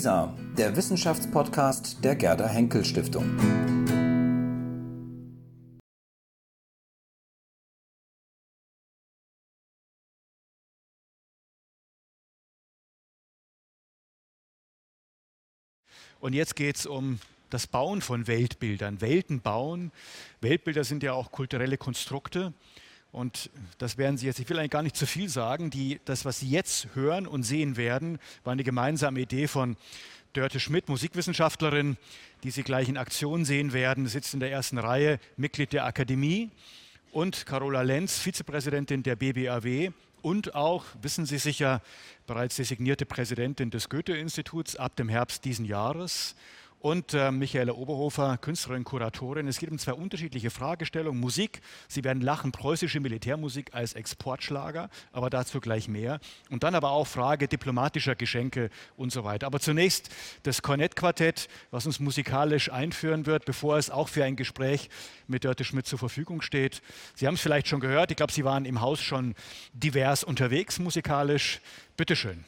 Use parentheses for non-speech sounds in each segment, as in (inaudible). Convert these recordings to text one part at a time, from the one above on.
WISA, der Wissenschaftspodcast der Gerda Henkel Stiftung. Und jetzt geht es um das Bauen von Weltbildern. Welten bauen. Weltbilder sind ja auch kulturelle Konstrukte. Und das werden Sie jetzt, ich will eigentlich gar nicht zu viel sagen, die, das, was Sie jetzt hören und sehen werden, war eine gemeinsame Idee von Dörte Schmidt, Musikwissenschaftlerin, die Sie gleich in Aktion sehen werden, sitzt in der ersten Reihe, Mitglied der Akademie, und Carola Lenz, Vizepräsidentin der BBAW und auch, wissen Sie sicher, bereits designierte Präsidentin des Goethe-Instituts ab dem Herbst diesen Jahres und äh, Michaela Oberhofer, Künstlerin, Kuratorin. Es geht um zwei unterschiedliche Fragestellungen. Musik, Sie werden lachen, preußische Militärmusik als Exportschlager, aber dazu gleich mehr. Und dann aber auch Frage diplomatischer Geschenke und so weiter. Aber zunächst das Kornettquartett, was uns musikalisch einführen wird, bevor es auch für ein Gespräch mit Dörte Schmidt zur Verfügung steht. Sie haben es vielleicht schon gehört, ich glaube, Sie waren im Haus schon divers unterwegs musikalisch. Bitte schön.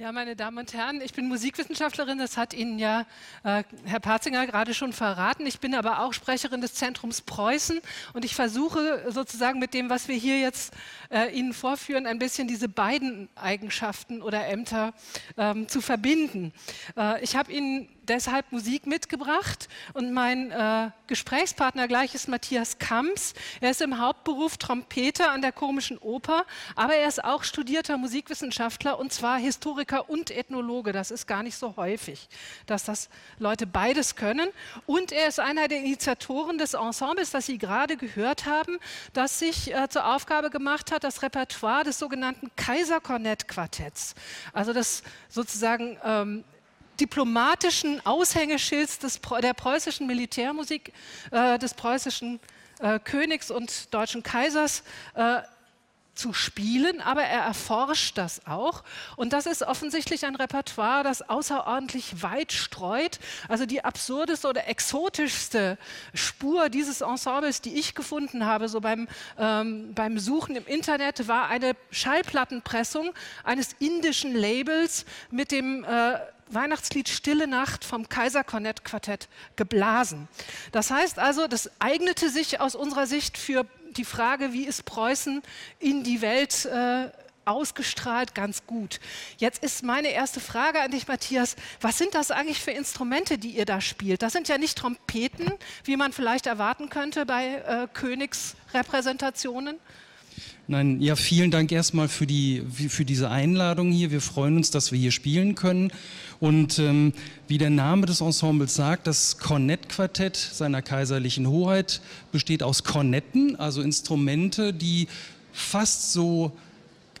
Ja, meine Damen und Herren, ich bin Musikwissenschaftlerin, das hat Ihnen ja äh, Herr Patzinger gerade schon verraten. Ich bin aber auch Sprecherin des Zentrums Preußen und ich versuche sozusagen mit dem, was wir hier jetzt äh, Ihnen vorführen, ein bisschen diese beiden Eigenschaften oder Ämter ähm, zu verbinden. Äh, ich habe Ihnen deshalb Musik mitgebracht und mein äh, Gesprächspartner gleich ist Matthias Kamps. Er ist im Hauptberuf Trompeter an der Komischen Oper, aber er ist auch studierter Musikwissenschaftler und zwar Historiker und Ethnologe. Das ist gar nicht so häufig, dass das Leute beides können. Und er ist einer der Initiatoren des Ensembles, das Sie gerade gehört haben, das sich äh, zur Aufgabe gemacht hat, das Repertoire des sogenannten Kaiserkornettquartetts, also das sozusagen ähm, diplomatischen Aushängeschilds des, der preußischen Militärmusik, äh, des preußischen äh, Königs und deutschen Kaisers, äh, zu spielen, aber er erforscht das auch. Und das ist offensichtlich ein Repertoire, das außerordentlich weit streut. Also die absurdeste oder exotischste Spur dieses Ensembles, die ich gefunden habe, so beim, ähm, beim Suchen im Internet, war eine Schallplattenpressung eines indischen Labels mit dem äh, Weihnachtslied Stille Nacht vom Kaiserkornett-Quartett geblasen. Das heißt also, das eignete sich aus unserer Sicht für die Frage, wie ist Preußen in die Welt äh, ausgestrahlt, ganz gut. Jetzt ist meine erste Frage an dich, Matthias. Was sind das eigentlich für Instrumente, die ihr da spielt? Das sind ja nicht Trompeten, wie man vielleicht erwarten könnte bei äh, Königsrepräsentationen. Nein, ja, vielen Dank erstmal für, die, für diese Einladung hier. Wir freuen uns, dass wir hier spielen können. Und ähm, wie der Name des Ensembles sagt, das Kornettquartett seiner kaiserlichen Hoheit besteht aus Kornetten, also Instrumente, die fast so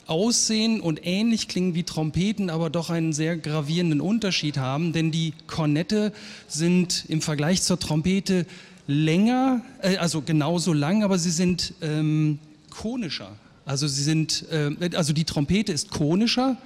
aussehen und ähnlich klingen wie Trompeten, aber doch einen sehr gravierenden Unterschied haben, denn die Kornette sind im Vergleich zur Trompete länger, äh, also genauso lang, aber sie sind ähm, konischer. Also sie sind, äh, also die Trompete ist konischer.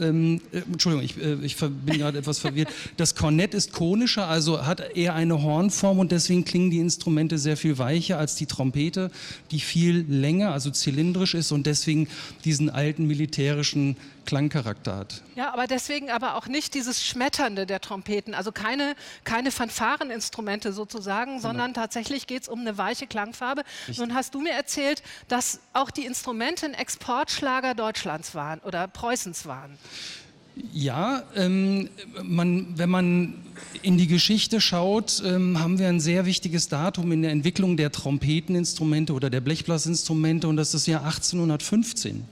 Ähm, äh, Entschuldigung, ich, äh, ich bin gerade etwas verwirrt. Das Kornett ist konischer, also hat eher eine Hornform und deswegen klingen die Instrumente sehr viel weicher als die Trompete, die viel länger, also zylindrisch ist und deswegen diesen alten militärischen Klangcharakter hat. Ja, aber deswegen aber auch nicht dieses Schmetternde der Trompeten, also keine, keine Fanfareninstrumente sozusagen, genau. sondern tatsächlich geht es um eine weiche Klangfarbe. Richtig. Nun hast du mir erzählt, dass auch die Instrumente ein Exportschlager Deutschlands waren oder Preußens waren. Ja, ähm, man, wenn man in die Geschichte schaut, ähm, haben wir ein sehr wichtiges Datum in der Entwicklung der Trompeteninstrumente oder der Blechblasinstrumente und das ist das Jahr 1815.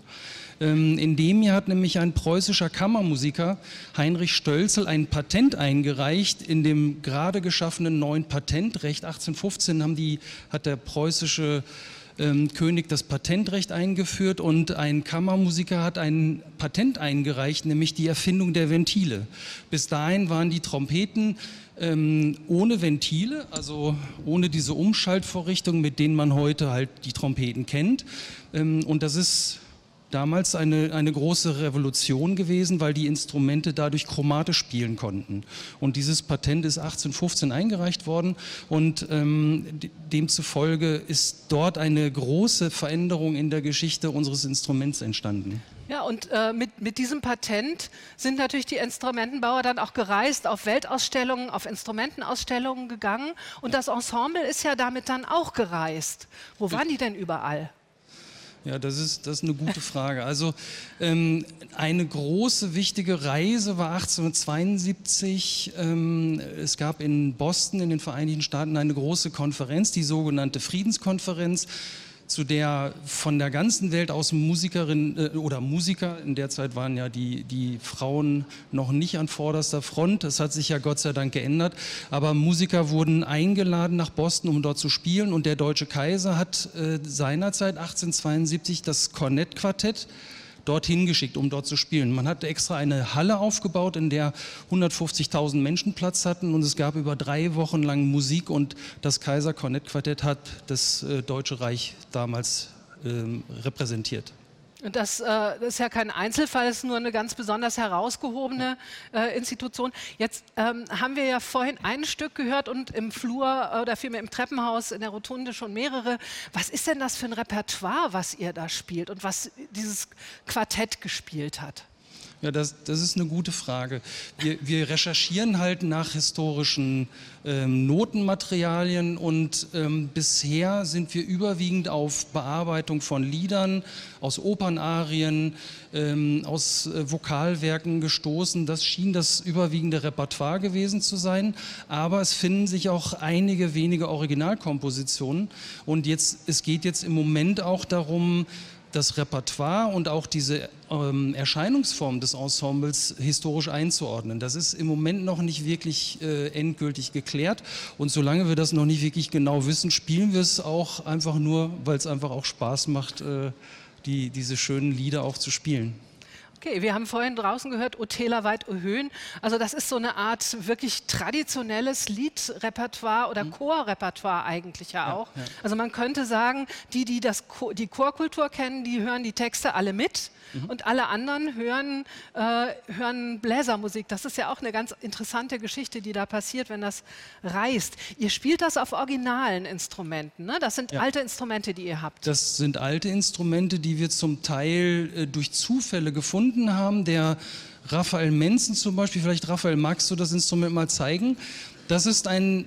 Ähm, in dem Jahr hat nämlich ein preußischer Kammermusiker, Heinrich Stölzel, ein Patent eingereicht. In dem gerade geschaffenen neuen Patentrecht 1815 haben die, hat der preußische ähm, König das Patentrecht eingeführt und ein Kammermusiker hat ein Patent eingereicht, nämlich die Erfindung der Ventile. Bis dahin waren die Trompeten ähm, ohne Ventile, also ohne diese Umschaltvorrichtung, mit denen man heute halt die Trompeten kennt. Ähm, und das ist damals eine, eine große Revolution gewesen, weil die Instrumente dadurch chromatisch spielen konnten. Und dieses Patent ist 1815 eingereicht worden und ähm, demzufolge ist dort eine große Veränderung in der Geschichte unseres Instruments entstanden. Ja, und äh, mit, mit diesem Patent sind natürlich die Instrumentenbauer dann auch gereist, auf Weltausstellungen, auf Instrumentenausstellungen gegangen. Und das Ensemble ist ja damit dann auch gereist. Wo waren die denn überall? Ja, das ist, das ist eine gute Frage. Also ähm, eine große, wichtige Reise war 1872. Ähm, es gab in Boston in den Vereinigten Staaten eine große Konferenz, die sogenannte Friedenskonferenz zu der von der ganzen Welt aus Musikerinnen äh, oder Musiker, in der Zeit waren ja die, die Frauen noch nicht an vorderster Front, das hat sich ja Gott sei Dank geändert, aber Musiker wurden eingeladen nach Boston, um dort zu spielen. Und der deutsche Kaiser hat äh, seinerzeit 1872 das Kornettquartett dorthin geschickt, um dort zu spielen. Man hat extra eine Halle aufgebaut, in der 150.000 Menschen Platz hatten und es gab über drei Wochen lang Musik und das Kaiser Kornett Quartett hat das äh, Deutsche Reich damals ähm, repräsentiert. Das, äh, das, ist ja kein Einzelfall, es ist nur eine ganz besonders herausgehobene äh, Institution. Jetzt ähm, haben wir ja vorhin ein Stück gehört und im Flur äh, oder vielmehr im Treppenhaus in der Rotunde schon mehrere. Was ist denn das für ein Repertoire, was ihr da spielt und was dieses Quartett gespielt hat? Ja, das, das ist eine gute Frage. Wir, wir recherchieren halt nach historischen ähm, Notenmaterialien und ähm, bisher sind wir überwiegend auf Bearbeitung von Liedern, aus Opernarien, ähm, aus äh, Vokalwerken gestoßen. Das schien das überwiegende Repertoire gewesen zu sein, aber es finden sich auch einige wenige Originalkompositionen und jetzt, es geht jetzt im Moment auch darum, das Repertoire und auch diese ähm, Erscheinungsform des Ensembles historisch einzuordnen. Das ist im Moment noch nicht wirklich äh, endgültig geklärt und solange wir das noch nicht wirklich genau wissen, spielen wir es auch einfach nur, weil es einfach auch Spaß macht, äh, die, diese schönen Lieder auch zu spielen. Okay, wir haben vorhin draußen gehört, Otela weit erhöhen. Also das ist so eine Art wirklich traditionelles Liedrepertoire oder mhm. Chorrepertoire eigentlich ja auch. Ja, ja. Also man könnte sagen, die, die das, die Chorkultur kennen, die hören die Texte alle mit mhm. und alle anderen hören, äh, hören Bläsermusik. Das ist ja auch eine ganz interessante Geschichte, die da passiert, wenn das reist. Ihr spielt das auf originalen Instrumenten. Ne? Das sind ja. alte Instrumente, die ihr habt. Das sind alte Instrumente, die wir zum Teil äh, durch Zufälle gefunden haben. Der Raphael Menzen zum Beispiel, vielleicht Raphael, magst du das Instrument mal zeigen? Das ist ein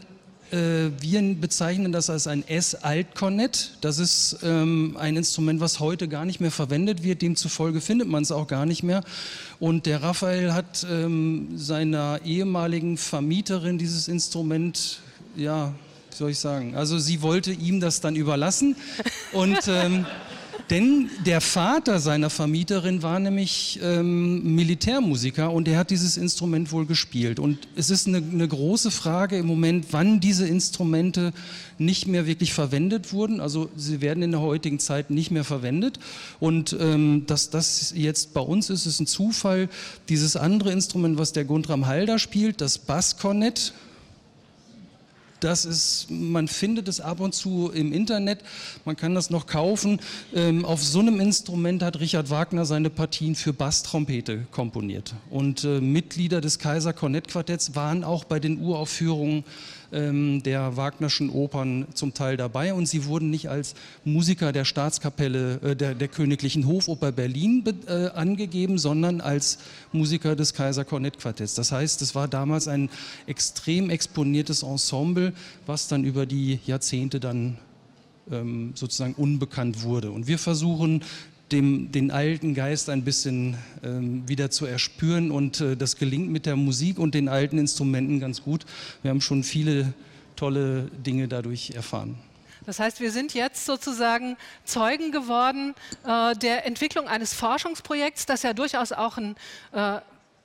äh, wir bezeichnen das als ein S-Alt-Kornett. Das ist ähm, ein Instrument, was heute gar nicht mehr verwendet wird. Demzufolge findet man es auch gar nicht mehr. Und der Raphael hat ähm, seiner ehemaligen Vermieterin dieses Instrument, ja, wie soll ich sagen, also sie wollte ihm das dann überlassen. Und ähm, (laughs) denn der Vater seiner Vermieterin war nämlich ähm, Militärmusiker und er hat dieses Instrument wohl gespielt. Und es ist eine, eine, große Frage im Moment, wann diese Instrumente nicht mehr wirklich verwendet wurden. Also sie werden in der heutigen Zeit nicht mehr verwendet. Und ähm, dass das jetzt bei uns ist, ist ein Zufall. Dieses andere Instrument, was der Guntram Halder spielt, das Basskornett, das ist, man findet es ab und zu im Internet, man kann das noch kaufen. Ähm, auf so einem Instrument hat Richard Wagner seine Partien für Basstrompete komponiert. Und äh, Mitglieder des Kaiser Kornett Quartetts waren auch bei den Uraufführungen ähm, der Wagnerschen Opern zum Teil dabei und sie wurden nicht als Musiker der Staatskapelle äh, der, der Königlichen Hofoper Berlin äh, angegeben, sondern als Musiker des Kaiser Kornett Quartetts. Das heißt, es war damals ein extrem exponiertes Ensemble, was dann über die Jahrzehnte dann ähm, sozusagen unbekannt wurde. Und wir versuchen dem, den alten Geist ein bisschen ähm, wieder zu erspüren. Und äh, das gelingt mit der Musik und den alten Instrumenten ganz gut. Wir haben schon viele tolle Dinge dadurch erfahren. Das heißt, wir sind jetzt sozusagen Zeugen geworden äh, der Entwicklung eines Forschungsprojekts, das ja durchaus auch ein äh,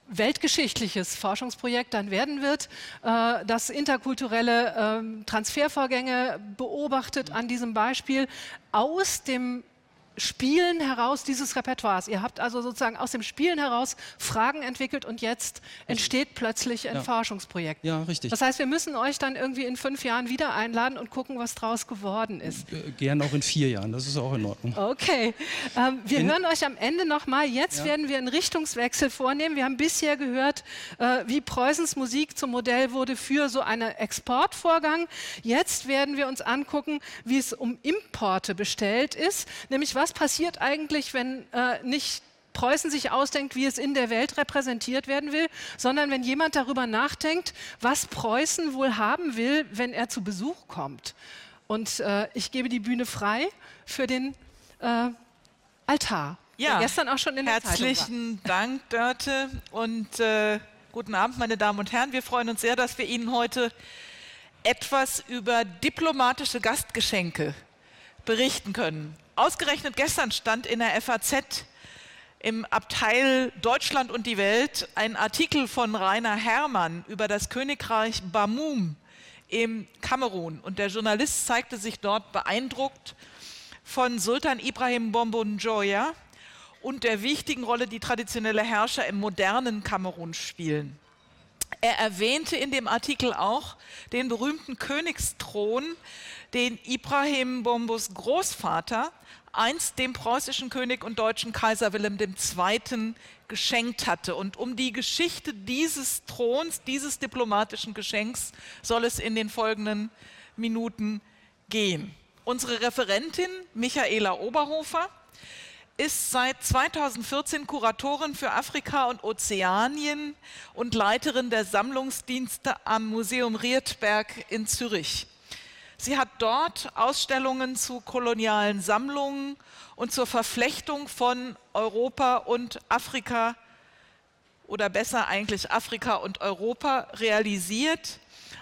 weltgeschichtliches Forschungsprojekt dann werden wird, äh, das interkulturelle ähm, Transfervorgänge beobachtet an diesem Beispiel aus dem Spielen heraus dieses Repertoires. Ihr habt also sozusagen aus dem Spielen heraus Fragen entwickelt und jetzt entsteht plötzlich ein ja. Forschungsprojekt. Ja, richtig. Das heißt, wir müssen euch dann irgendwie in fünf Jahren wieder einladen und gucken, was draus geworden ist. Gern auch in vier Jahren, das ist auch in Ordnung. Okay. Ähm, wir in hören euch am Ende nochmal. Jetzt ja. werden wir einen Richtungswechsel vornehmen. Wir haben bisher gehört, äh, wie Preußens Musik zum Modell wurde für so einen Exportvorgang. Jetzt werden wir uns angucken, wie es um Importe bestellt ist, nämlich was was passiert eigentlich, wenn äh, nicht Preußen sich ausdenkt, wie es in der Welt repräsentiert werden will, sondern wenn jemand darüber nachdenkt, was Preußen wohl haben will, wenn er zu Besuch kommt. Und äh, ich gebe die Bühne frei für den äh, Altar. Ja, gestern auch schon in der herzlichen Dank, Dörte, und äh, guten Abend, meine Damen und Herren. Wir freuen uns sehr, dass wir Ihnen heute etwas über diplomatische Gastgeschenke berichten können. Ausgerechnet gestern stand in der FAZ im Abteil Deutschland und die Welt ein Artikel von Rainer Herrmann über das Königreich Bamum im Kamerun. Und der Journalist zeigte sich dort beeindruckt von Sultan Ibrahim Bombonjoya und der wichtigen Rolle, die traditionelle Herrscher im modernen Kamerun spielen. Er erwähnte in dem Artikel auch den berühmten Königsthron, den Ibrahim Bombos Großvater einst dem preußischen König und deutschen Kaiser Wilhelm II. geschenkt hatte. Und um die Geschichte dieses Throns, dieses diplomatischen Geschenks soll es in den folgenden Minuten gehen. Unsere Referentin Michaela Oberhofer ist seit 2014 Kuratorin für Afrika und Ozeanien und Leiterin der Sammlungsdienste am Museum Riedberg in Zürich. Sie hat dort Ausstellungen zu kolonialen Sammlungen und zur Verflechtung von Europa und Afrika oder besser eigentlich Afrika und Europa realisiert.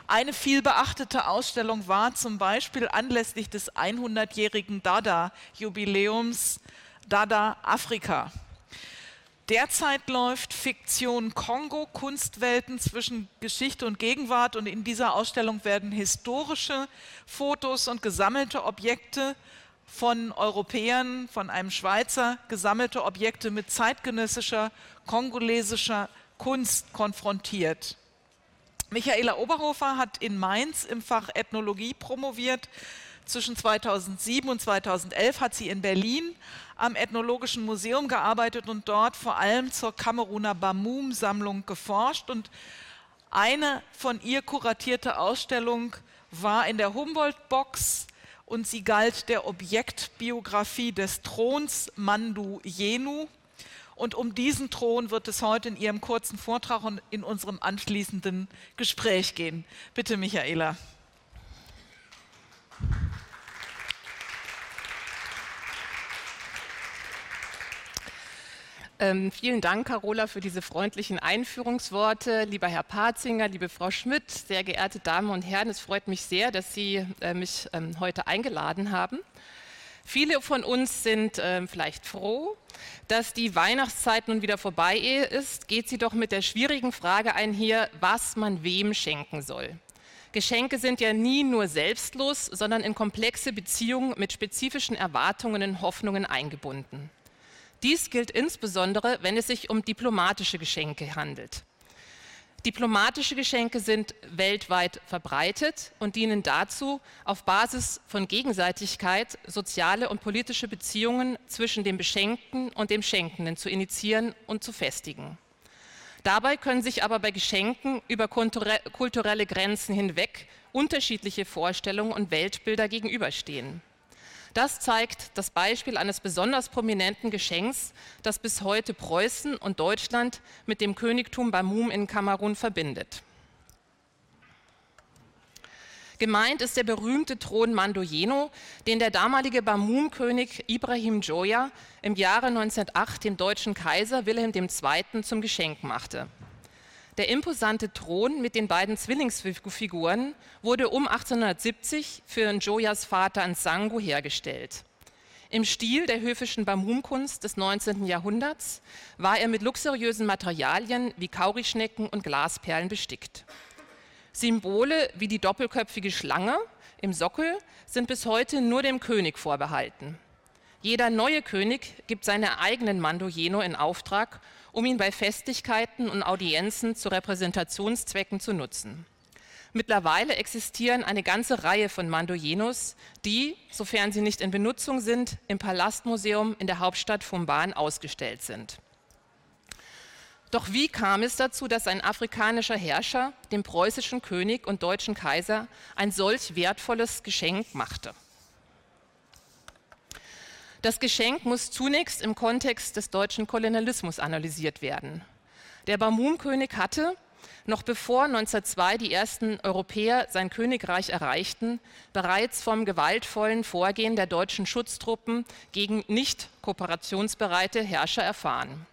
Eine vielbeachtete Ausstellung war zum Beispiel anlässlich des 100-jährigen Dada-Jubiläums Dada Afrika. Derzeit läuft Fiktion Kongo, Kunstwelten zwischen Geschichte und Gegenwart und in dieser Ausstellung werden historische Fotos und gesammelte Objekte von Europäern, von einem Schweizer gesammelte Objekte mit zeitgenössischer kongolesischer Kunst konfrontiert. Michaela Oberhofer hat in Mainz im Fach Ethnologie promoviert. Zwischen 2007 und 2011 hat sie in Berlin am Ethnologischen Museum gearbeitet und dort vor allem zur Kameruner Bamum-Sammlung geforscht. Und eine von ihr kuratierte Ausstellung war in der Humboldt-Box und sie galt der Objektbiografie des Throns Mandu Jenu. Und um diesen Thron wird es heute in Ihrem kurzen Vortrag und in unserem anschließenden Gespräch gehen. Bitte, Michaela. Ähm, vielen Dank, Carola, für diese freundlichen Einführungsworte. Lieber Herr Patzinger, liebe Frau Schmidt, sehr geehrte Damen und Herren, es freut mich sehr, dass Sie äh, mich ähm, heute eingeladen haben. Viele von uns sind äh, vielleicht froh, dass die Weihnachtszeit nun wieder vorbei ist. Geht sie doch mit der schwierigen Frage einher, was man wem schenken soll. Geschenke sind ja nie nur selbstlos, sondern in komplexe Beziehungen mit spezifischen Erwartungen und Hoffnungen eingebunden. Dies gilt insbesondere, wenn es sich um diplomatische Geschenke handelt. Diplomatische Geschenke sind weltweit verbreitet und dienen dazu, auf Basis von Gegenseitigkeit soziale und politische Beziehungen zwischen dem Beschenkten und dem Schenkenden zu initiieren und zu festigen. Dabei können sich aber bei Geschenken über kulturelle Grenzen hinweg unterschiedliche Vorstellungen und Weltbilder gegenüberstehen. Das zeigt das Beispiel eines besonders prominenten Geschenks, das bis heute Preußen und Deutschland mit dem Königtum Bamum in Kamerun verbindet. Gemeint ist der berühmte Thron Mandoyeno, den der damalige Bamum-König Ibrahim Joya im Jahre 1908 dem deutschen Kaiser Wilhelm II. zum Geschenk machte. Der imposante Thron mit den beiden Zwillingsfiguren wurde um 1870 für Njoyas Vater Nsangu hergestellt. Im Stil der höfischen Bamumkunst des 19. Jahrhunderts war er mit luxuriösen Materialien wie Kaurischnecken und Glasperlen bestickt. Symbole wie die doppelköpfige Schlange im Sockel sind bis heute nur dem König vorbehalten. Jeder neue König gibt seine eigenen Mandojeno in Auftrag um ihn bei Festlichkeiten und Audienzen zu Repräsentationszwecken zu nutzen. Mittlerweile existieren eine ganze Reihe von Mandojenos, die, sofern sie nicht in Benutzung sind, im Palastmuseum in der Hauptstadt Fumban ausgestellt sind. Doch wie kam es dazu, dass ein afrikanischer Herrscher dem preußischen König und deutschen Kaiser ein solch wertvolles Geschenk machte? Das Geschenk muss zunächst im Kontext des deutschen Kolonialismus analysiert werden. Der Bamum-König hatte, noch bevor 1902 die ersten Europäer sein Königreich erreichten, bereits vom gewaltvollen Vorgehen der deutschen Schutztruppen gegen nicht kooperationsbereite Herrscher erfahren.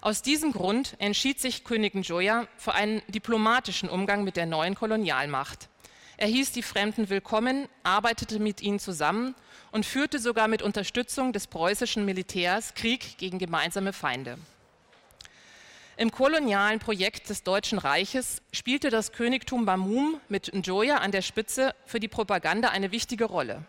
Aus diesem Grund entschied sich König Njoya für einen diplomatischen Umgang mit der neuen Kolonialmacht. Er hieß die Fremden willkommen, arbeitete mit ihnen zusammen und führte sogar mit Unterstützung des preußischen Militärs Krieg gegen gemeinsame Feinde. Im kolonialen Projekt des Deutschen Reiches spielte das Königtum Bamum mit Njoya an der Spitze für die Propaganda eine wichtige Rolle.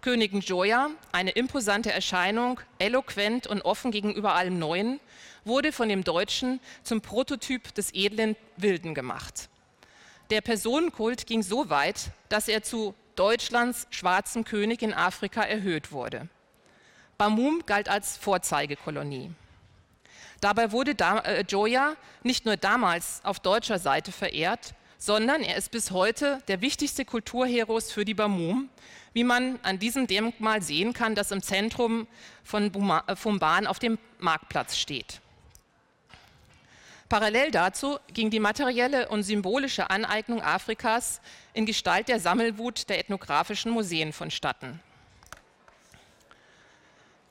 König Njoya, eine imposante Erscheinung, eloquent und offen gegenüber allem Neuen, wurde von dem Deutschen zum Prototyp des edlen Wilden gemacht. Der Personenkult ging so weit, dass er zu Deutschlands schwarzem König in Afrika erhöht wurde. Bamum galt als Vorzeigekolonie. Dabei wurde äh, Joya nicht nur damals auf deutscher Seite verehrt, sondern er ist bis heute der wichtigste Kulturheros für die Bamum, wie man an diesem Denkmal sehen kann, das im Zentrum von Fumban auf dem Marktplatz steht. Parallel dazu ging die materielle und symbolische Aneignung Afrikas in Gestalt der Sammelwut der ethnografischen Museen vonstatten.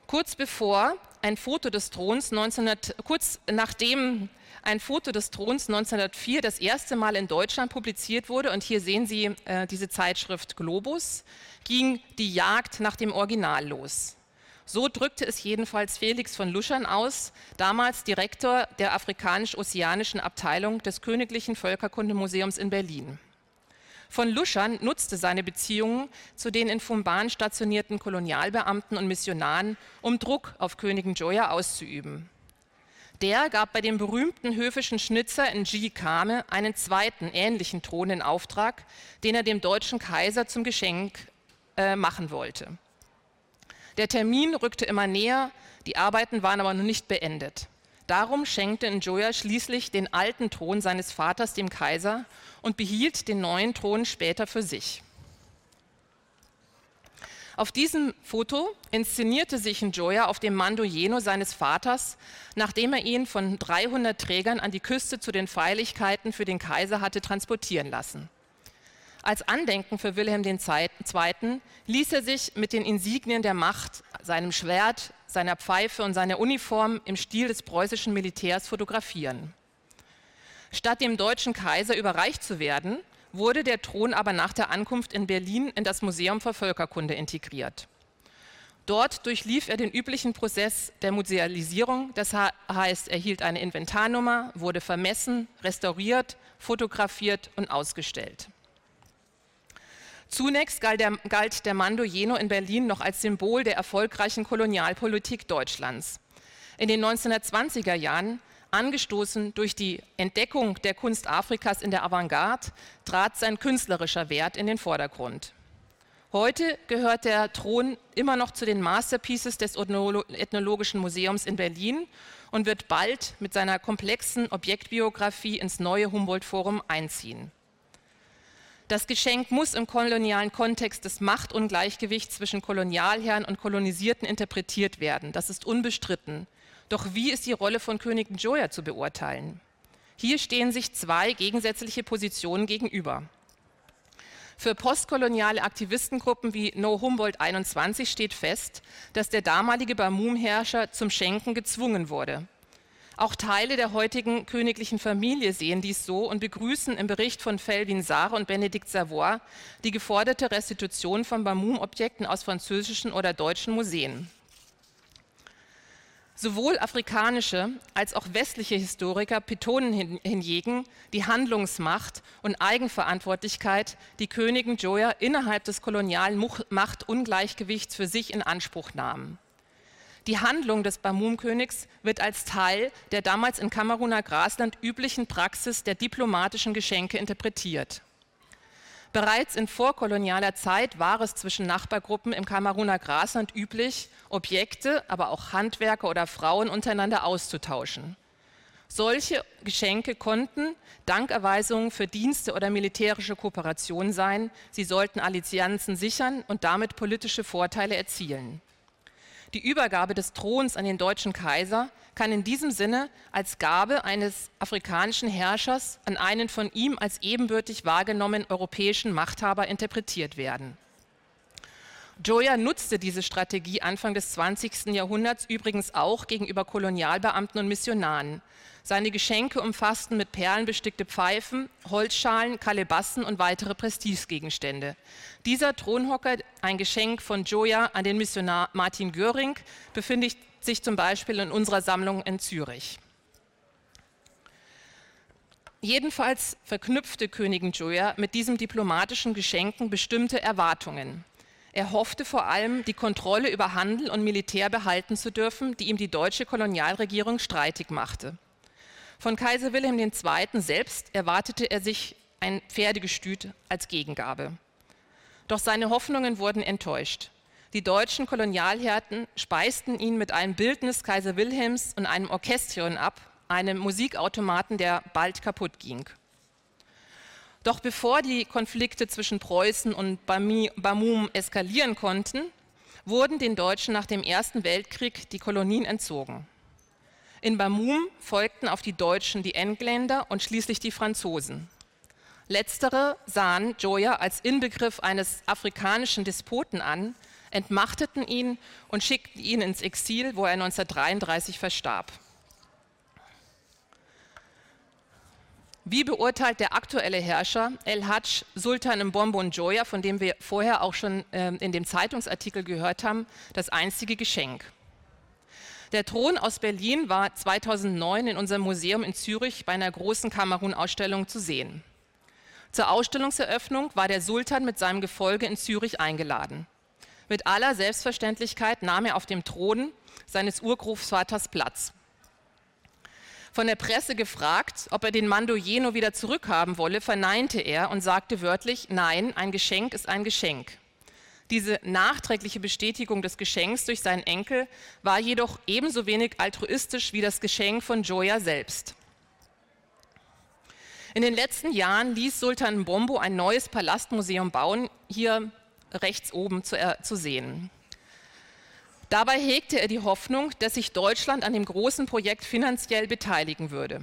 Kurz bevor ein Foto des Throns 1900, kurz nachdem ein Foto des Throns 1904 das erste Mal in Deutschland publiziert wurde, und hier sehen Sie äh, diese Zeitschrift Globus, ging die Jagd nach dem Original los. So drückte es jedenfalls Felix von Luschern aus, damals Direktor der afrikanisch-ozeanischen Abteilung des Königlichen Völkerkundemuseums in Berlin. Von Luschan nutzte seine Beziehungen zu den in Fumban stationierten Kolonialbeamten und Missionaren, um Druck auf Königin Joya auszuüben. Der gab bei dem berühmten höfischen Schnitzer in G. Kame einen zweiten ähnlichen Thron in Auftrag, den er dem deutschen Kaiser zum Geschenk äh, machen wollte. Der Termin rückte immer näher, die Arbeiten waren aber noch nicht beendet. Darum schenkte Njoya schließlich den alten Thron seines Vaters dem Kaiser und behielt den neuen Thron später für sich. Auf diesem Foto inszenierte sich Njoya auf dem Mando Jeno seines Vaters, nachdem er ihn von 300 Trägern an die Küste zu den Feierlichkeiten für den Kaiser hatte transportieren lassen. Als Andenken für Wilhelm II. ließ er sich mit den Insignien der Macht, seinem Schwert, seiner Pfeife und seiner Uniform im Stil des preußischen Militärs fotografieren. Statt dem deutschen Kaiser überreicht zu werden, wurde der Thron aber nach der Ankunft in Berlin in das Museum für Völkerkunde integriert. Dort durchlief er den üblichen Prozess der Musealisierung, das heißt, er hielt eine Inventarnummer, wurde vermessen, restauriert, fotografiert und ausgestellt. Zunächst galt der, galt der Mando Jeno in Berlin noch als Symbol der erfolgreichen Kolonialpolitik Deutschlands. In den 1920er Jahren Angestoßen durch die Entdeckung der Kunst Afrikas in der Avantgarde trat sein künstlerischer Wert in den Vordergrund. Heute gehört der Thron immer noch zu den Masterpieces des Ethnologischen Museums in Berlin und wird bald mit seiner komplexen Objektbiografie ins neue Humboldt-Forum einziehen. Das Geschenk muss im kolonialen Kontext des Machtungleichgewichts zwischen Kolonialherren und Kolonisierten interpretiert werden. Das ist unbestritten. Doch wie ist die Rolle von König Njoya zu beurteilen? Hier stehen sich zwei gegensätzliche Positionen gegenüber. Für postkoloniale Aktivistengruppen wie No Humboldt 21 steht fest, dass der damalige Bamum-Herrscher zum Schenken gezwungen wurde. Auch Teile der heutigen königlichen Familie sehen dies so und begrüßen im Bericht von Felvin Sare und Benedikt Savoy die geforderte Restitution von Bamum-Objekten aus französischen oder deutschen Museen. Sowohl afrikanische als auch westliche Historiker betonen hingegen die Handlungsmacht und Eigenverantwortlichkeit, die Königin Joya innerhalb des kolonialen Machtungleichgewichts für sich in Anspruch nahm. Die Handlung des Bamum-Königs wird als Teil der damals in Kameruner Grasland üblichen Praxis der diplomatischen Geschenke interpretiert. Bereits in vorkolonialer Zeit war es zwischen Nachbargruppen im Kameruner Grasland üblich, Objekte, aber auch Handwerker oder Frauen untereinander auszutauschen. Solche Geschenke konnten Dankerweisungen für Dienste oder militärische Kooperation sein. Sie sollten Allianzen sichern und damit politische Vorteile erzielen. Die Übergabe des Throns an den deutschen Kaiser kann in diesem Sinne als Gabe eines afrikanischen Herrschers an einen von ihm als ebenbürtig wahrgenommenen europäischen Machthaber interpretiert werden. Joya nutzte diese Strategie Anfang des 20. Jahrhunderts übrigens auch gegenüber Kolonialbeamten und Missionaren. Seine Geschenke umfassten mit Perlen bestickte Pfeifen, Holzschalen, Kalebassen und weitere Prestigegegenstände. Dieser Thronhocker, ein Geschenk von Joya an den Missionar Martin Göring, befindet sich zum Beispiel in unserer Sammlung in Zürich. Jedenfalls verknüpfte Königin Joya mit diesem diplomatischen Geschenken bestimmte Erwartungen. Er hoffte vor allem, die Kontrolle über Handel und Militär behalten zu dürfen, die ihm die deutsche Kolonialregierung streitig machte. Von Kaiser Wilhelm II. selbst erwartete er sich ein Pferdegestüt als Gegengabe. Doch seine Hoffnungen wurden enttäuscht. Die deutschen Kolonialherren speisten ihn mit einem Bildnis Kaiser Wilhelms und einem Orchestrion ab, einem Musikautomaten, der bald kaputt ging. Doch bevor die Konflikte zwischen Preußen und Bamum eskalieren konnten, wurden den Deutschen nach dem Ersten Weltkrieg die Kolonien entzogen. In Bamum folgten auf die Deutschen die Engländer und schließlich die Franzosen. Letztere sahen Joya als Inbegriff eines afrikanischen Despoten an, entmachteten ihn und schickten ihn ins Exil, wo er 1933 verstarb. Wie beurteilt der aktuelle Herrscher El Hajj Sultan Mbombo Joya, von dem wir vorher auch schon äh, in dem Zeitungsartikel gehört haben, das einzige Geschenk? Der Thron aus Berlin war 2009 in unserem Museum in Zürich bei einer großen Kamerun-Ausstellung zu sehen. Zur Ausstellungseröffnung war der Sultan mit seinem Gefolge in Zürich eingeladen. Mit aller Selbstverständlichkeit nahm er auf dem Thron seines Urgroßvaters Platz. Von der Presse gefragt, ob er den Mandojeno wieder zurückhaben wolle, verneinte er und sagte wörtlich, nein, ein Geschenk ist ein Geschenk. Diese nachträgliche Bestätigung des Geschenks durch seinen Enkel war jedoch ebenso wenig altruistisch wie das Geschenk von Joya selbst. In den letzten Jahren ließ Sultan Bombo ein neues Palastmuseum bauen, hier rechts oben zu, äh, zu sehen. Dabei hegte er die Hoffnung, dass sich Deutschland an dem großen Projekt finanziell beteiligen würde.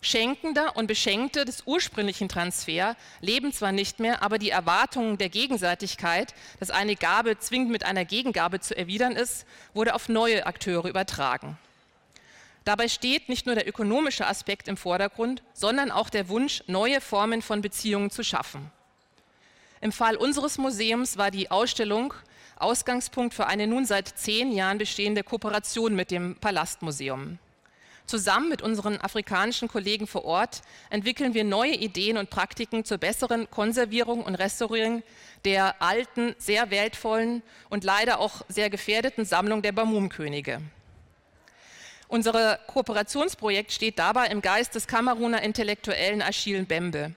Schenkender und Beschenkte des ursprünglichen Transfer leben zwar nicht mehr, aber die Erwartungen der Gegenseitigkeit, dass eine Gabe zwingend mit einer Gegengabe zu erwidern ist, wurde auf neue Akteure übertragen. Dabei steht nicht nur der ökonomische Aspekt im Vordergrund, sondern auch der Wunsch, neue Formen von Beziehungen zu schaffen. Im Fall unseres Museums war die Ausstellung Ausgangspunkt für eine nun seit zehn Jahren bestehende Kooperation mit dem Palastmuseum. Zusammen mit unseren afrikanischen Kollegen vor Ort entwickeln wir neue Ideen und Praktiken zur besseren Konservierung und Restaurierung der alten, sehr wertvollen und leider auch sehr gefährdeten Sammlung der Bamum-Könige. Unser Kooperationsprojekt steht dabei im Geist des Kameruner Intellektuellen Achille Mbembe.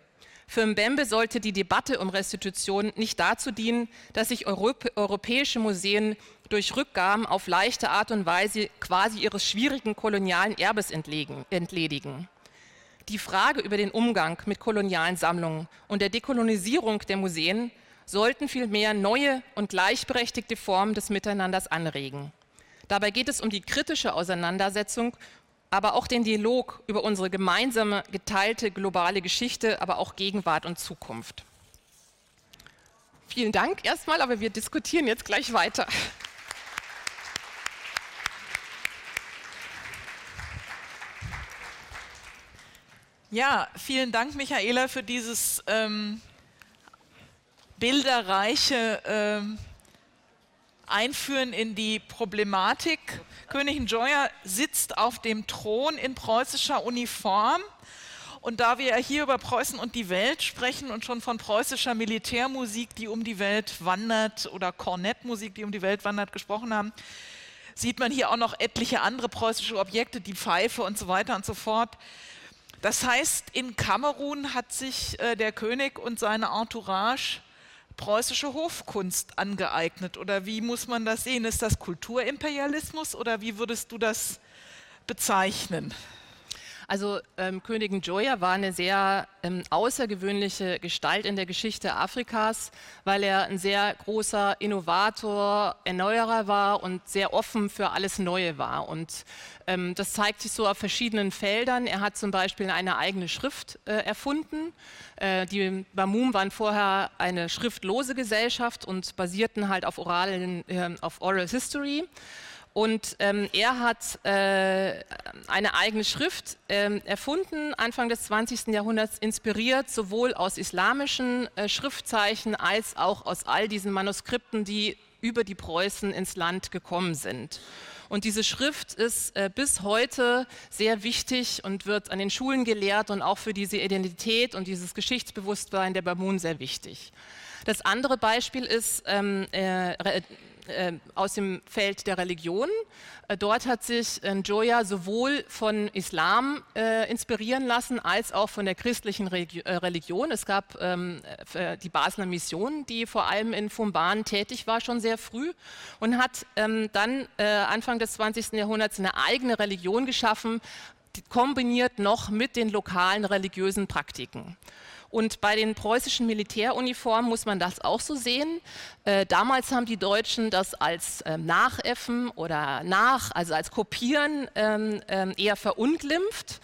Für Mbembe sollte die Debatte um Restitution nicht dazu dienen, dass sich europäische Museen durch Rückgaben auf leichte Art und Weise quasi ihres schwierigen kolonialen Erbes entledigen. Die Frage über den Umgang mit kolonialen Sammlungen und der Dekolonisierung der Museen sollten vielmehr neue und gleichberechtigte Formen des Miteinanders anregen. Dabei geht es um die kritische Auseinandersetzung, aber auch den Dialog über unsere gemeinsame, geteilte globale Geschichte, aber auch Gegenwart und Zukunft. Vielen Dank erstmal, aber wir diskutieren jetzt gleich weiter. Ja, vielen Dank, Michaela, für dieses ähm, bilderreiche ähm, einführen in die Problematik. Königin Joya sitzt auf dem Thron in preußischer Uniform. Und da wir hier über Preußen und die Welt sprechen und schon von preußischer Militärmusik, die um die Welt wandert, oder Kornettmusik, die um die Welt wandert, gesprochen haben, sieht man hier auch noch etliche andere preußische Objekte, die Pfeife und so weiter und so fort. Das heißt, in Kamerun hat sich äh, der König und seine Entourage preußische Hofkunst angeeignet? Oder wie muss man das sehen? Ist das Kulturimperialismus oder wie würdest du das bezeichnen? Also ähm, Königin Joya war eine sehr ähm, außergewöhnliche Gestalt in der Geschichte Afrikas, weil er ein sehr großer Innovator, Erneuerer war und sehr offen für alles Neue war. Und ähm, das zeigt sich so auf verschiedenen Feldern. Er hat zum Beispiel eine eigene Schrift äh, erfunden. Äh, die Bamum waren vorher eine schriftlose Gesellschaft und basierten halt auf, oralen, äh, auf Oral History. Und ähm, er hat äh, eine eigene Schrift äh, erfunden, Anfang des 20. Jahrhunderts, inspiriert sowohl aus islamischen äh, Schriftzeichen als auch aus all diesen Manuskripten, die über die Preußen ins Land gekommen sind. Und diese Schrift ist äh, bis heute sehr wichtig und wird an den Schulen gelehrt und auch für diese Identität und dieses Geschichtsbewusstsein der Bamun sehr wichtig. Das andere Beispiel ist ähm, äh, äh, aus dem Feld der Religion. Äh, dort hat sich äh, Joya sowohl von Islam äh, inspirieren lassen als auch von der christlichen äh, Religion. Es gab ähm, äh, die Basler Mission, die vor allem in Fumban tätig war, schon sehr früh und hat ähm, dann Anfang des 20. Jahrhunderts eine eigene Religion geschaffen, kombiniert noch mit den lokalen religiösen Praktiken. Und bei den preußischen Militäruniformen muss man das auch so sehen. Äh, damals haben die Deutschen das als äh, Nachäffen oder nach, also als Kopieren ähm, ähm, eher verunglimpft.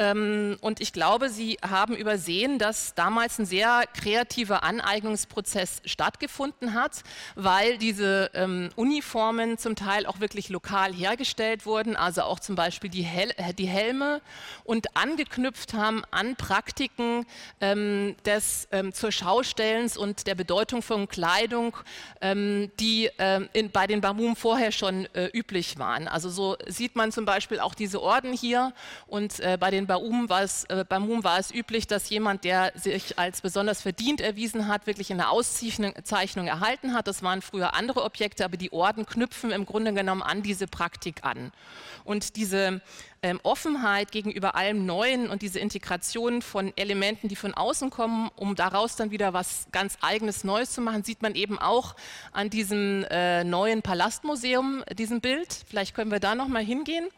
Ähm, und ich glaube, Sie haben übersehen, dass damals ein sehr kreativer Aneignungsprozess stattgefunden hat, weil diese ähm, Uniformen zum Teil auch wirklich lokal hergestellt wurden, also auch zum Beispiel die, Hel die Helme und angeknüpft haben an Praktiken ähm, des zur Schaustellens und der Bedeutung von Kleidung, die bei den Bamum vorher schon äh, üblich waren. Also so sieht man zum Beispiel auch diese Orden hier und äh, bei den Baum war, es, äh, bei Muhm war es üblich, dass jemand, der sich als besonders verdient erwiesen hat, wirklich eine Auszeichnung erhalten hat. Das waren früher andere Objekte, aber die Orden knüpfen im Grunde genommen an diese Praktik an. Und diese ähm, Offenheit gegenüber allem Neuen und diese Integration von Elementen, die von außen kommen, um daraus dann wieder was ganz eigenes Neues zu machen, sieht man eben auch an diesem äh, neuen Palastmuseum, diesem Bild. Vielleicht können wir da noch mal hingehen.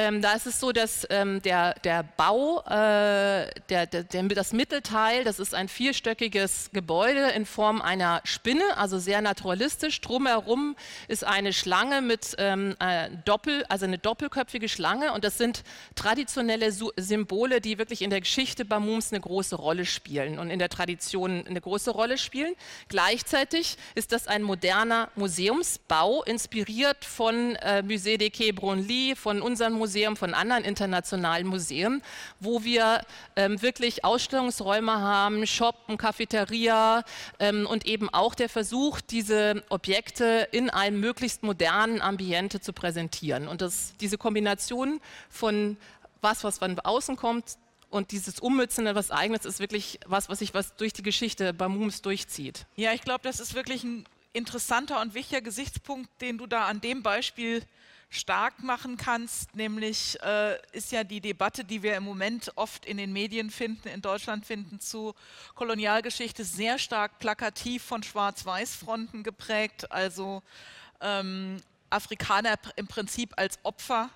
Ähm, da ist es so, dass ähm, der, der Bau, äh, der, der, der, das Mittelteil, das ist ein vierstöckiges Gebäude in Form einer Spinne, also sehr naturalistisch. Drumherum ist eine Schlange mit ähm, äh, Doppel, also eine doppelköpfige Schlange und das sind traditionelle Su Symbole, die wirklich in der Geschichte Bamums eine große Rolle spielen und in der Tradition eine große Rolle spielen. Gleichzeitig ist das ein moderner Museumsbau, inspiriert von äh, Musée des Quai Branly, von unseren Museen Museum, von anderen internationalen Museen, wo wir ähm, wirklich Ausstellungsräume haben, Shoppen, Cafeteria ähm, und eben auch der Versuch, diese Objekte in einem möglichst modernen Ambiente zu präsentieren. Und das, diese Kombination von was, was von außen kommt, und dieses Ummützen in was Eigenes ist wirklich was, was sich was durch die Geschichte bei Mooms durchzieht. Ja, ich glaube, das ist wirklich ein interessanter und wichtiger Gesichtspunkt, den du da an dem Beispiel stark machen kannst, nämlich äh, ist ja die Debatte, die wir im Moment oft in den Medien finden, in Deutschland finden, zu Kolonialgeschichte sehr stark plakativ von Schwarz-Weiß-Fronten geprägt, also ähm, Afrikaner im Prinzip als Opfer,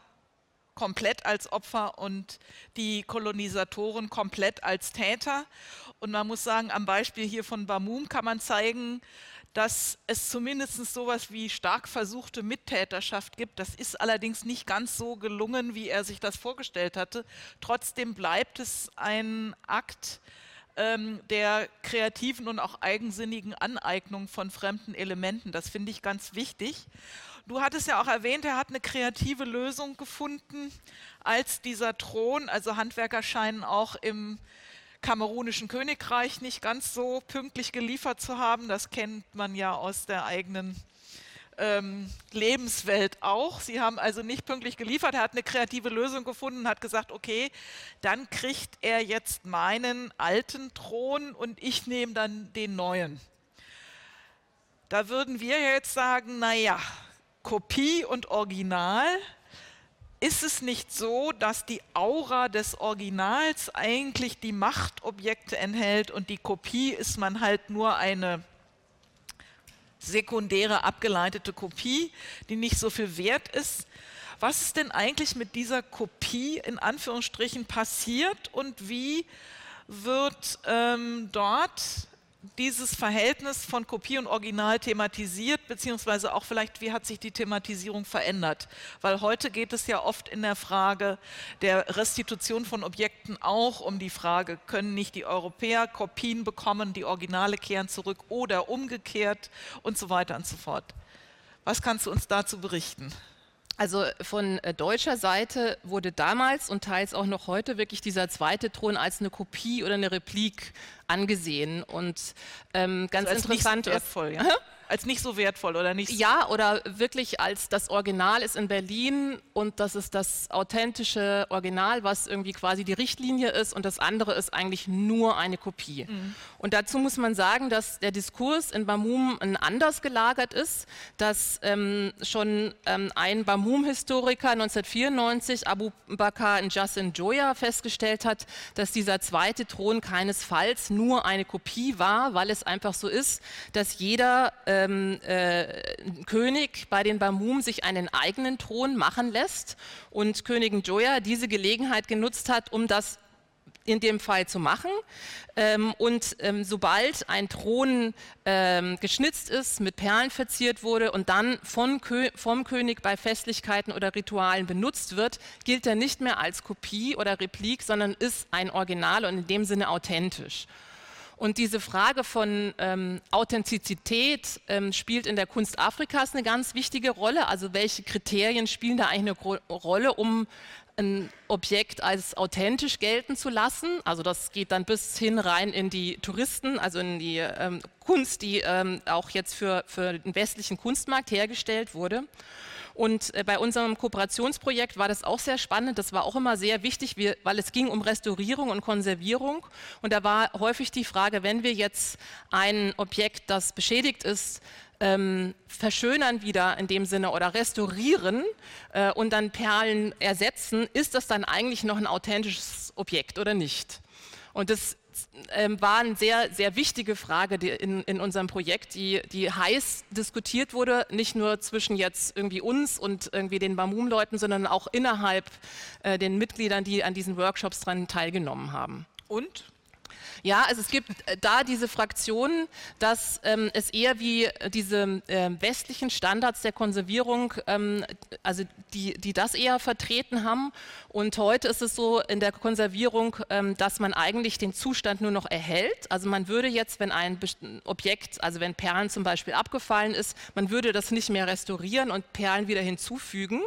komplett als Opfer und die Kolonisatoren komplett als Täter. Und man muss sagen, am Beispiel hier von Bamum kann man zeigen, dass es zumindest sowas wie stark versuchte Mittäterschaft gibt. Das ist allerdings nicht ganz so gelungen, wie er sich das vorgestellt hatte. Trotzdem bleibt es ein Akt ähm, der kreativen und auch eigensinnigen Aneignung von fremden Elementen. Das finde ich ganz wichtig. Du hattest ja auch erwähnt, er hat eine kreative Lösung gefunden, als dieser Thron, also Handwerker scheinen auch im kamerunischen Königreich nicht ganz so pünktlich geliefert zu haben. Das kennt man ja aus der eigenen ähm, Lebenswelt auch. Sie haben also nicht pünktlich geliefert. Er hat eine kreative Lösung gefunden und hat gesagt, okay, dann kriegt er jetzt meinen alten Thron und ich nehme dann den neuen. Da würden wir jetzt sagen, naja, Kopie und Original ist es nicht so, dass die Aura des Originals eigentlich die Machtobjekte enthält und die Kopie ist man halt nur eine sekundäre abgeleitete Kopie, die nicht so viel wert ist? Was ist denn eigentlich mit dieser Kopie in Anführungsstrichen passiert und wie wird ähm, dort dieses Verhältnis von Kopie und Original thematisiert, beziehungsweise auch vielleicht, wie hat sich die Thematisierung verändert? Weil heute geht es ja oft in der Frage der Restitution von Objekten auch um die Frage, können nicht die Europäer Kopien bekommen, die Originale kehren zurück oder umgekehrt und so weiter und so fort. Was kannst du uns dazu berichten? Also von äh, deutscher Seite wurde damals und teils auch noch heute wirklich dieser zweite Thron als eine Kopie oder eine Replik angesehen. Und ähm, ganz also interessant ist. Wertvoll, ja? (laughs) als nicht so wertvoll oder nicht? Ja, oder wirklich als das Original ist in Berlin und das ist das authentische Original, was irgendwie quasi die Richtlinie ist und das andere ist eigentlich nur eine Kopie. Mhm. Und dazu muss man sagen, dass der Diskurs in Bamum anders gelagert ist, dass ähm, schon ähm, ein Bamum-Historiker 1994, Abu Bakr Njassin Joya, festgestellt hat, dass dieser zweite Thron keinesfalls nur eine Kopie war, weil es einfach so ist, dass jeder äh, ähm, äh, König bei den Bamum sich einen eigenen Thron machen lässt und Königin Joya diese Gelegenheit genutzt hat, um das in dem Fall zu machen. Ähm, und ähm, sobald ein Thron ähm, geschnitzt ist, mit Perlen verziert wurde und dann Kö vom König bei Festlichkeiten oder Ritualen benutzt wird, gilt er nicht mehr als Kopie oder Replik, sondern ist ein Original und in dem Sinne authentisch. Und diese Frage von ähm, Authentizität ähm, spielt in der Kunst Afrikas eine ganz wichtige Rolle. Also welche Kriterien spielen da eigentlich eine Rolle, um ein Objekt als authentisch gelten zu lassen. Also das geht dann bis hin rein in die Touristen, also in die ähm, Kunst, die ähm, auch jetzt für, für den westlichen Kunstmarkt hergestellt wurde. Und äh, bei unserem Kooperationsprojekt war das auch sehr spannend. Das war auch immer sehr wichtig, weil es ging um Restaurierung und Konservierung. Und da war häufig die Frage, wenn wir jetzt ein Objekt, das beschädigt ist, ähm, verschönern wieder in dem Sinne oder restaurieren äh, und dann Perlen ersetzen, ist das dann eigentlich noch ein authentisches Objekt oder nicht? Und das ähm, war eine sehr, sehr wichtige Frage in, in unserem Projekt, die, die heiß diskutiert wurde, nicht nur zwischen jetzt irgendwie uns und irgendwie den Bamum-Leuten, sondern auch innerhalb äh, den Mitgliedern, die an diesen Workshops dran teilgenommen haben. Und? Ja, also es gibt äh, da diese Fraktion, dass ähm, es eher wie diese äh, westlichen Standards der Konservierung, ähm, also die, die das eher vertreten haben. Und heute ist es so in der Konservierung, ähm, dass man eigentlich den Zustand nur noch erhält. Also man würde jetzt, wenn ein Objekt, also wenn Perlen zum Beispiel abgefallen ist, man würde das nicht mehr restaurieren und Perlen wieder hinzufügen,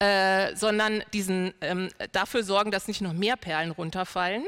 äh, sondern diesen, ähm, dafür sorgen, dass nicht noch mehr Perlen runterfallen.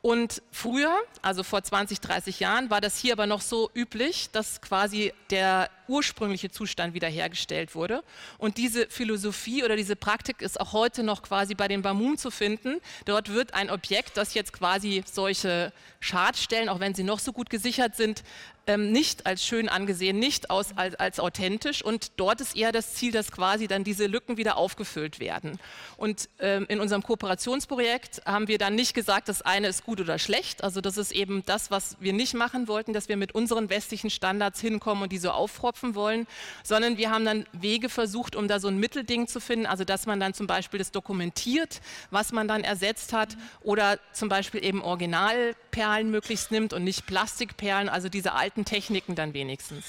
Und früher, also vor 20, 30 Jahren, war das hier aber noch so üblich, dass quasi der ursprüngliche Zustand wiederhergestellt wurde. Und diese Philosophie oder diese Praktik ist auch heute noch quasi bei den Bamum zu finden. Dort wird ein Objekt, das jetzt quasi solche Schadstellen, auch wenn sie noch so gut gesichert sind, ähm, nicht als schön angesehen, nicht als, als authentisch. Und dort ist eher das Ziel, dass quasi dann diese Lücken wieder aufgefüllt werden. Und ähm, in unserem Kooperationsprojekt haben wir dann nicht gesagt, das eine ist gut oder schlecht. Also das ist eben das, was wir nicht machen wollten, dass wir mit unseren westlichen Standards hinkommen und die so aufpropfen wollen, sondern wir haben dann Wege versucht, um da so ein Mittelding zu finden. Also dass man dann zum Beispiel das dokumentiert, was man dann ersetzt hat oder zum Beispiel eben Originalperlen möglichst nimmt und nicht Plastikperlen, also diese alten alten Techniken dann wenigstens.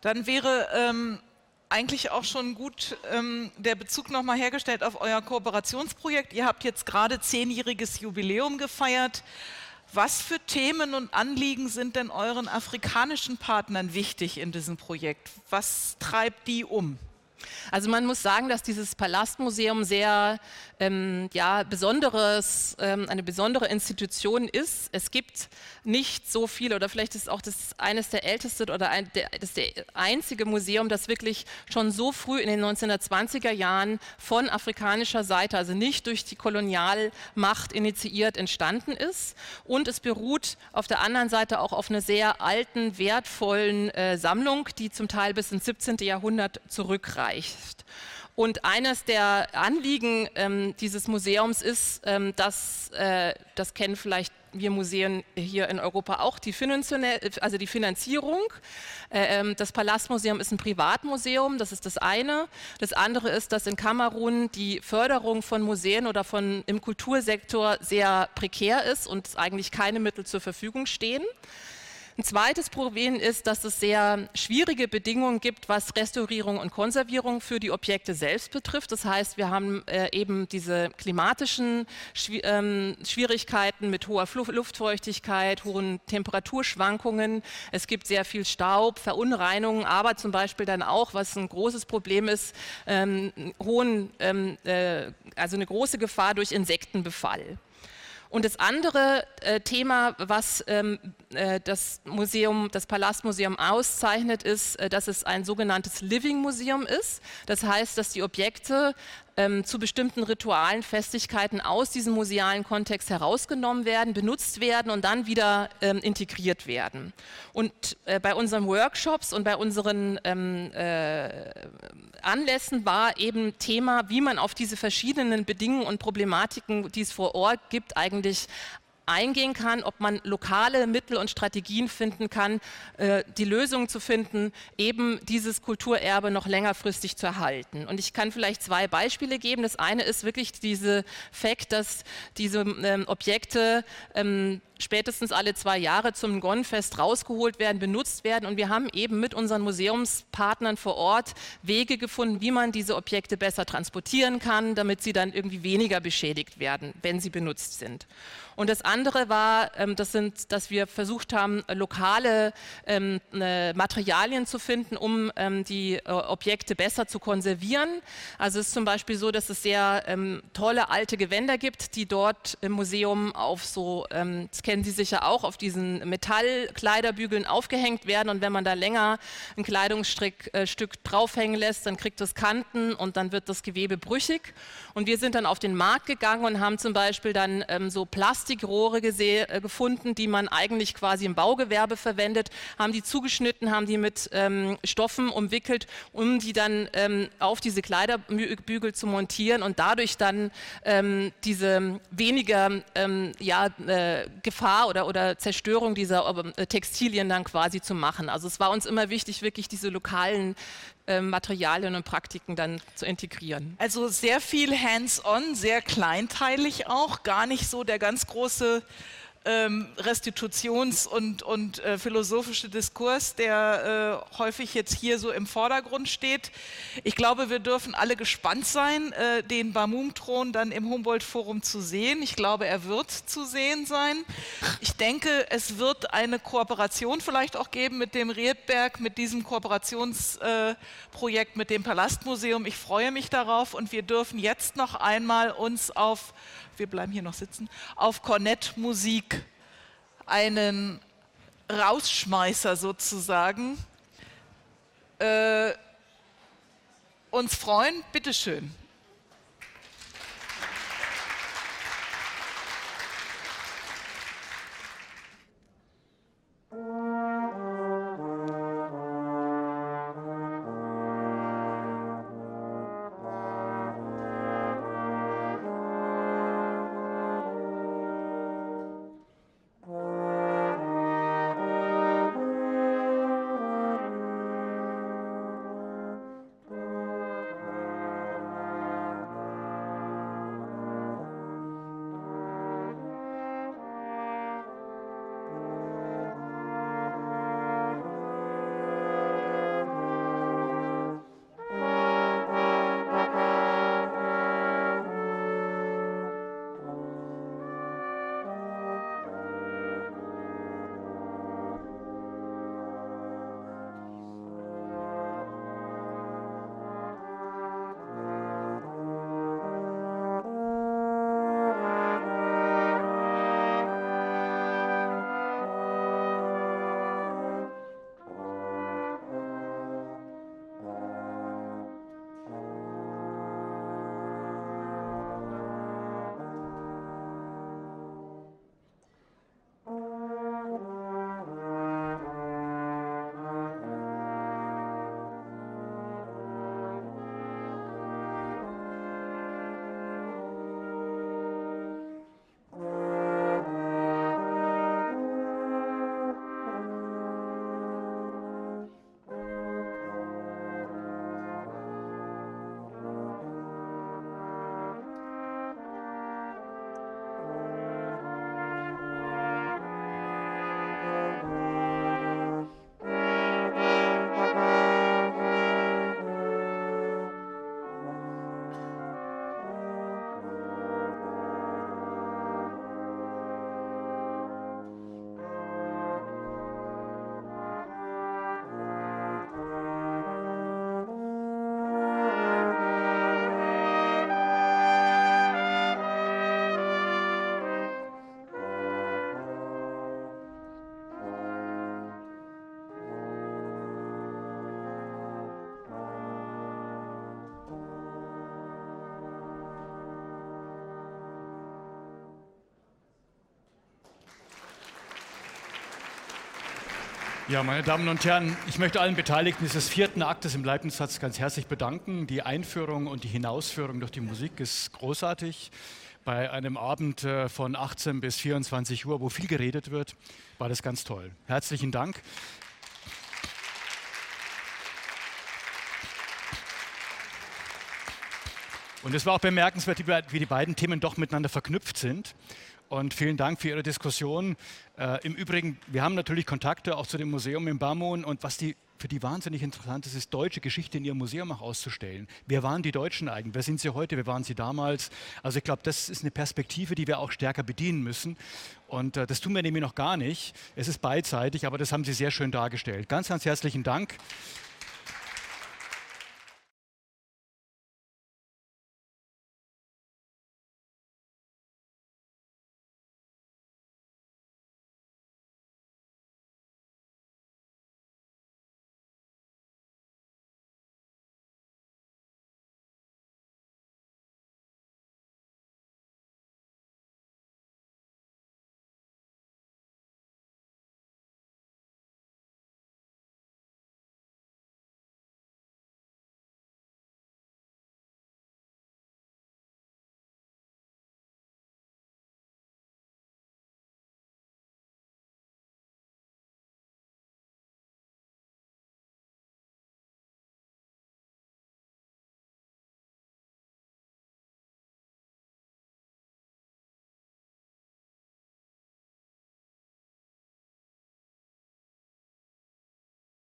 Dann wäre ähm, eigentlich auch schon gut ähm, der Bezug nochmal hergestellt auf euer Kooperationsprojekt. Ihr habt jetzt gerade zehnjähriges Jubiläum gefeiert. Was für Themen und Anliegen sind denn euren afrikanischen Partnern wichtig in diesem Projekt? Was treibt die um? Also man muss sagen, dass dieses Palastmuseum sehr ähm, ja, besonderes, ähm, eine besondere Institution ist. Es gibt nicht so viele oder vielleicht ist auch das eines der ältesten oder ein, der, das der einzige Museum, das wirklich schon so früh in den 1920er Jahren von afrikanischer Seite, also nicht durch die Kolonialmacht initiiert, entstanden ist. Und es beruht auf der anderen Seite auch auf einer sehr alten, wertvollen äh, Sammlung, die zum Teil bis ins 17. Jahrhundert zurückreicht. Und eines der Anliegen ähm, dieses Museums ist, ähm, dass, äh, das kennen vielleicht wir Museen hier in Europa auch, die, also die Finanzierung. Äh, ähm, das Palastmuseum ist ein Privatmuseum, das ist das eine. Das andere ist, dass in Kamerun die Förderung von Museen oder von im Kultursektor sehr prekär ist und eigentlich keine Mittel zur Verfügung stehen. Ein zweites Problem ist, dass es sehr schwierige Bedingungen gibt, was Restaurierung und Konservierung für die Objekte selbst betrifft. Das heißt, wir haben äh, eben diese klimatischen Schwi ähm, Schwierigkeiten mit hoher Fl Luftfeuchtigkeit, hohen Temperaturschwankungen. Es gibt sehr viel Staub, Verunreinungen, aber zum Beispiel dann auch, was ein großes Problem ist, ähm, hohen, ähm, äh, also eine große Gefahr durch Insektenbefall. Und das andere äh, Thema, was ähm, äh, das Museum, das Palastmuseum auszeichnet, ist, äh, dass es ein sogenanntes Living Museum ist. Das heißt, dass die Objekte ähm, zu bestimmten Ritualen, Festigkeiten aus diesem musealen Kontext herausgenommen werden, benutzt werden und dann wieder ähm, integriert werden. Und äh, bei unseren Workshops und bei unseren ähm, äh, Anlässen war eben Thema, wie man auf diese verschiedenen Bedingungen und Problematiken, die es vor Ort gibt, eigentlich eingehen kann, ob man lokale Mittel und Strategien finden kann, äh, die Lösung zu finden, eben dieses Kulturerbe noch längerfristig zu erhalten. Und ich kann vielleicht zwei Beispiele geben. Das eine ist wirklich diese Fakt, dass diese ähm, Objekte ähm, spätestens alle zwei Jahre zum Gonfest rausgeholt werden, benutzt werden. Und wir haben eben mit unseren Museumspartnern vor Ort Wege gefunden, wie man diese Objekte besser transportieren kann, damit sie dann irgendwie weniger beschädigt werden, wenn sie benutzt sind. Und das andere war, ähm, das sind, dass wir versucht haben, lokale ähm, äh, Materialien zu finden, um ähm, die äh, Objekte besser zu konservieren. Also es ist zum Beispiel so, dass es sehr tolle alte Gewänder gibt, die dort im Museum auf so kennen Sie sicher auch, auf diesen Metallkleiderbügeln aufgehängt werden. Und wenn man da länger ein Kleidungsstück äh, draufhängen lässt, dann kriegt das Kanten und dann wird das Gewebe brüchig. Und wir sind dann auf den Markt gegangen und haben zum Beispiel dann ähm, so Plastikrohre äh, gefunden, die man eigentlich quasi im Baugewerbe verwendet, haben die zugeschnitten, haben die mit ähm, Stoffen umwickelt, um die dann ähm, auf diese Kleiderbügel zu montieren und dadurch dann ähm, diese weniger ähm, ja, äh, Gefahr oder, oder Zerstörung dieser äh, Textilien dann quasi zu machen. Also es war uns immer wichtig, wirklich diese lokalen äh, Materialien und Praktiken dann zu integrieren. Also sehr viel hands-on, sehr kleinteilig auch, gar nicht so der ganz große ähm, Restitutions- und, und äh, philosophische Diskurs, der äh, häufig jetzt hier so im Vordergrund steht. Ich glaube, wir dürfen alle gespannt sein, äh, den Bamum-Thron dann im Humboldt-Forum zu sehen. Ich glaube, er wird zu sehen sein. Ich denke, es wird eine Kooperation vielleicht auch geben mit dem Riedberg, mit diesem Kooperationsprojekt mit dem Palastmuseum. Ich freue mich darauf und wir dürfen jetzt noch einmal uns auf wir bleiben hier noch sitzen, auf Cornett Musik einen Rausschmeißer sozusagen äh, uns freuen. Bitteschön. Ja, meine Damen und Herren, ich möchte allen Beteiligten dieses vierten Aktes im Leibnizsatz ganz herzlich bedanken. Die Einführung und die Hinausführung durch die Musik ist großartig. Bei einem Abend äh, von 18 bis 24 Uhr, wo viel geredet wird, war das ganz toll. Herzlichen Dank. Und es war auch bemerkenswert, wie die beiden Themen doch miteinander verknüpft sind und vielen Dank für Ihre Diskussion. Äh, Im Übrigen, wir haben natürlich Kontakte auch zu dem Museum in Bamun und was die für die wahnsinnig interessant ist, ist deutsche Geschichte in ihrem Museum auch auszustellen. Wer waren die Deutschen eigentlich? Wer sind sie heute? Wer waren sie damals? Also ich glaube, das ist eine Perspektive, die wir auch stärker bedienen müssen. Und äh, das tun wir nämlich noch gar nicht. Es ist beidseitig, aber das haben Sie sehr schön dargestellt. Ganz, ganz herzlichen Dank.